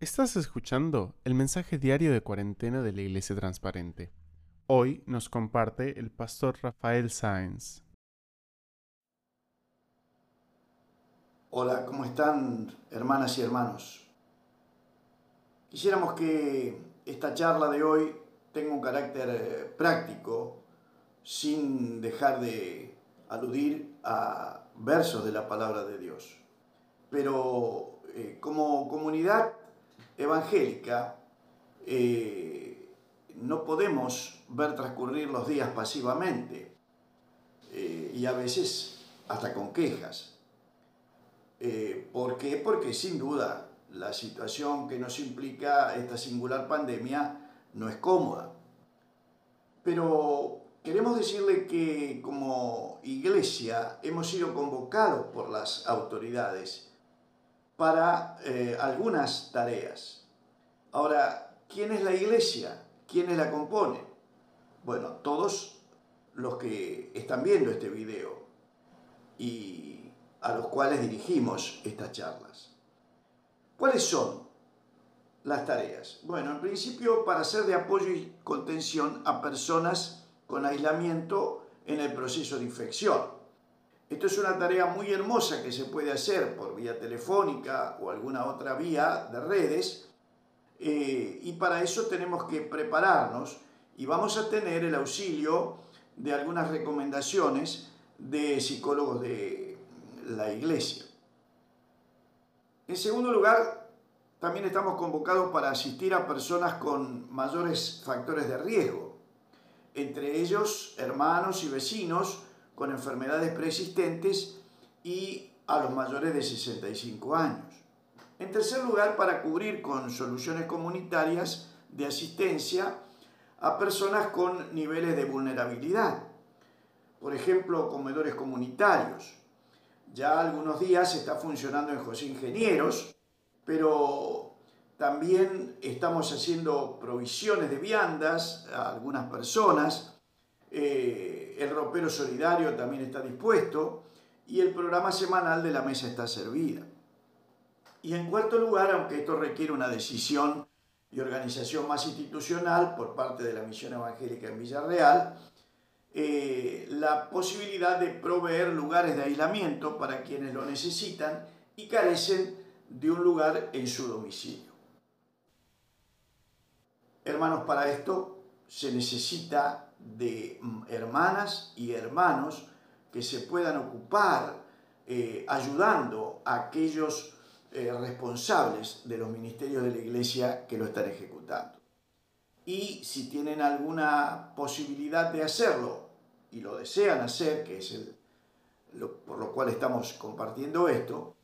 Estás escuchando el mensaje diario de cuarentena de la Iglesia Transparente. Hoy nos comparte el pastor Rafael Sáenz. Hola, ¿cómo están hermanas y hermanos? Quisiéramos que esta charla de hoy tenga un carácter eh, práctico, sin dejar de aludir a versos de la palabra de Dios. Pero eh, como comunidad evangélica eh, no podemos ver transcurrir los días pasivamente eh, y a veces hasta con quejas. ¿Por qué? Porque sin duda la situación que nos implica esta singular pandemia no es cómoda. Pero queremos decirle que como iglesia hemos sido convocados por las autoridades para eh, algunas tareas. Ahora, ¿quién es la iglesia? ¿Quiénes la componen? Bueno, todos los que están viendo este video y a los cuales dirigimos estas charlas. ¿Cuáles son las tareas? Bueno, en principio para ser de apoyo y contención a personas con aislamiento en el proceso de infección. Esto es una tarea muy hermosa que se puede hacer por vía telefónica o alguna otra vía de redes eh, y para eso tenemos que prepararnos y vamos a tener el auxilio de algunas recomendaciones de psicólogos de la iglesia. En segundo lugar, también estamos convocados para asistir a personas con mayores factores de riesgo entre ellos hermanos y vecinos con enfermedades preexistentes y a los mayores de 65 años. En tercer lugar, para cubrir con soluciones comunitarias de asistencia a personas con niveles de vulnerabilidad. Por ejemplo, comedores comunitarios. Ya algunos días está funcionando en José Ingenieros, pero también estamos haciendo provisiones de viandas a algunas personas. Eh, el ropero solidario también está dispuesto y el programa semanal de la mesa está servida. Y en cuarto lugar, aunque esto requiere una decisión y organización más institucional por parte de la Misión Evangélica en Villarreal, eh, la posibilidad de proveer lugares de aislamiento para quienes lo necesitan y carecen de un lugar en su domicilio. Hermanos, para esto se necesita de mm, hermanas y hermanos que se puedan ocupar eh, ayudando a aquellos eh, responsables de los ministerios de la iglesia que lo están ejecutando. Y si tienen alguna posibilidad de hacerlo y lo desean hacer, que es el, por lo cual estamos compartiendo esto,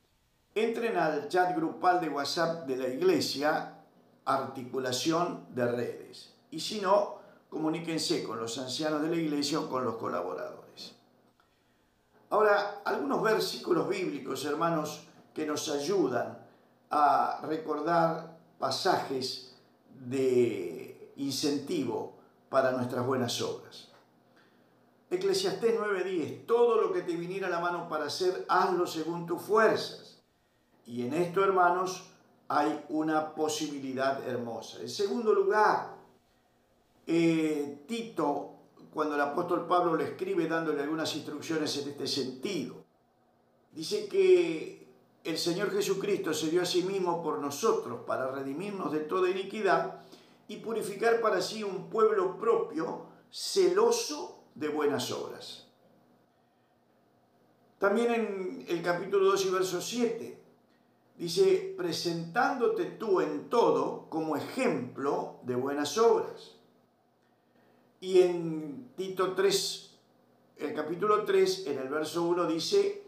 entren al chat grupal de WhatsApp de la iglesia articulación de redes. Y si no, comuníquense con los ancianos de la iglesia o con los colaboradores. Ahora, algunos versículos bíblicos, hermanos, que nos ayudan a recordar pasajes de incentivo para nuestras buenas obras. Eclesiastés 9:10, todo lo que te viniera a la mano para hacer, hazlo según tus fuerzas. Y en esto, hermanos, hay una posibilidad hermosa. En segundo lugar, eh, Tito, cuando el apóstol Pablo le escribe dándole algunas instrucciones en este sentido, dice que el Señor Jesucristo se dio a sí mismo por nosotros para redimirnos de toda iniquidad y purificar para sí un pueblo propio celoso de buenas obras. También en el capítulo 2 y verso 7 Dice, presentándote tú en todo como ejemplo de buenas obras. Y en Tito 3, el capítulo 3, en el verso 1 dice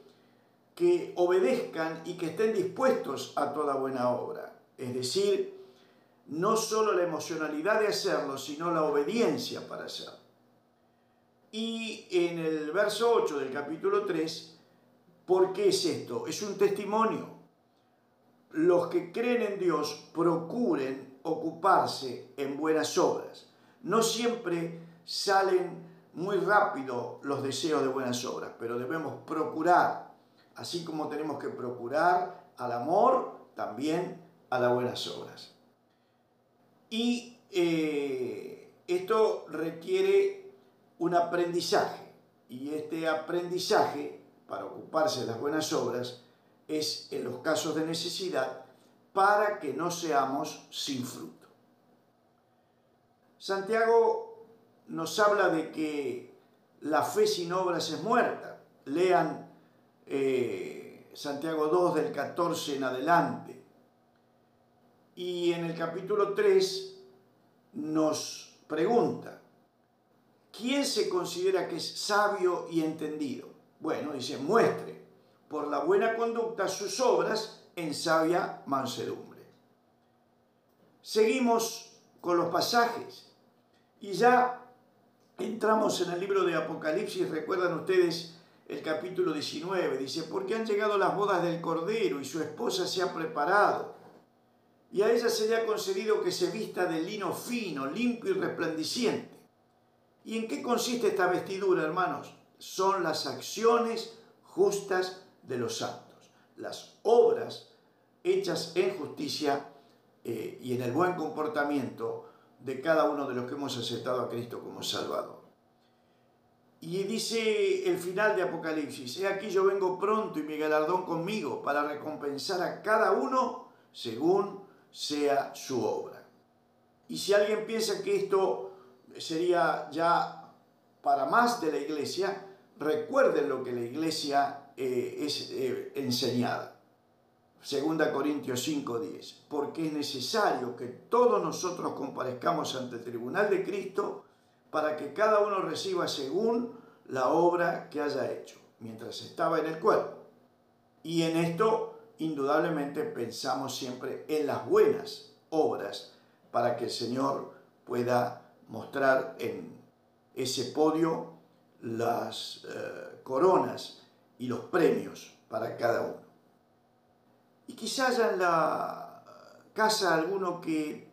que obedezcan y que estén dispuestos a toda buena obra. Es decir, no solo la emocionalidad de hacerlo, sino la obediencia para hacerlo. Y en el verso 8 del capítulo 3, ¿por qué es esto? Es un testimonio los que creen en Dios procuren ocuparse en buenas obras. No siempre salen muy rápido los deseos de buenas obras, pero debemos procurar, así como tenemos que procurar al amor, también a las buenas obras. Y eh, esto requiere un aprendizaje. Y este aprendizaje, para ocuparse de las buenas obras, es en los casos de necesidad para que no seamos sin fruto. Santiago nos habla de que la fe sin obras es muerta. Lean eh, Santiago 2 del 14 en adelante. Y en el capítulo 3 nos pregunta, ¿quién se considera que es sabio y entendido? Bueno, dice, muestre por la buena conducta sus obras en sabia mansedumbre. Seguimos con los pasajes y ya entramos en el libro de Apocalipsis, recuerdan ustedes el capítulo 19, dice, porque han llegado las bodas del Cordero y su esposa se ha preparado. Y a ella se le ha concedido que se vista de lino fino, limpio y resplandeciente. ¿Y en qué consiste esta vestidura, hermanos? Son las acciones justas de los santos, las obras hechas en justicia eh, y en el buen comportamiento de cada uno de los que hemos aceptado a Cristo como Salvador. Y dice el final de Apocalipsis, he aquí yo vengo pronto y mi galardón conmigo para recompensar a cada uno según sea su obra. Y si alguien piensa que esto sería ya para más de la iglesia, recuerden lo que la iglesia eh, es eh, enseñada. Segunda Corintios 5:10, porque es necesario que todos nosotros comparezcamos ante el tribunal de Cristo para que cada uno reciba según la obra que haya hecho mientras estaba en el cuerpo. Y en esto, indudablemente, pensamos siempre en las buenas obras para que el Señor pueda mostrar en ese podio las eh, coronas y los premios para cada uno. Y quizás en la casa alguno que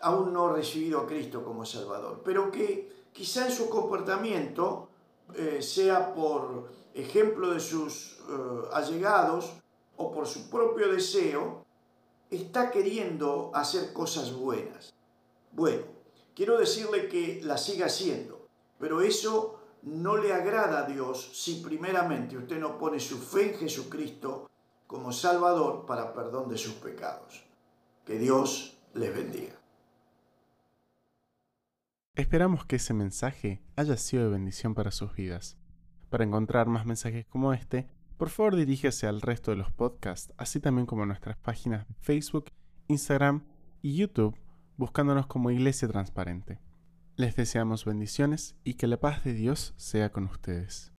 aún no recibido a Cristo como Salvador, pero que quizá en su comportamiento eh, sea por ejemplo de sus eh, allegados o por su propio deseo, está queriendo hacer cosas buenas. Bueno, quiero decirle que la siga haciendo, pero eso no le agrada a Dios si primeramente usted no pone su fe en Jesucristo como Salvador para perdón de sus pecados. Que Dios les bendiga. Esperamos que ese mensaje haya sido de bendición para sus vidas. Para encontrar más mensajes como este, por favor diríjase al resto de los podcasts, así también como a nuestras páginas de Facebook, Instagram y YouTube, buscándonos como Iglesia Transparente. Les deseamos bendiciones y que la paz de Dios sea con ustedes.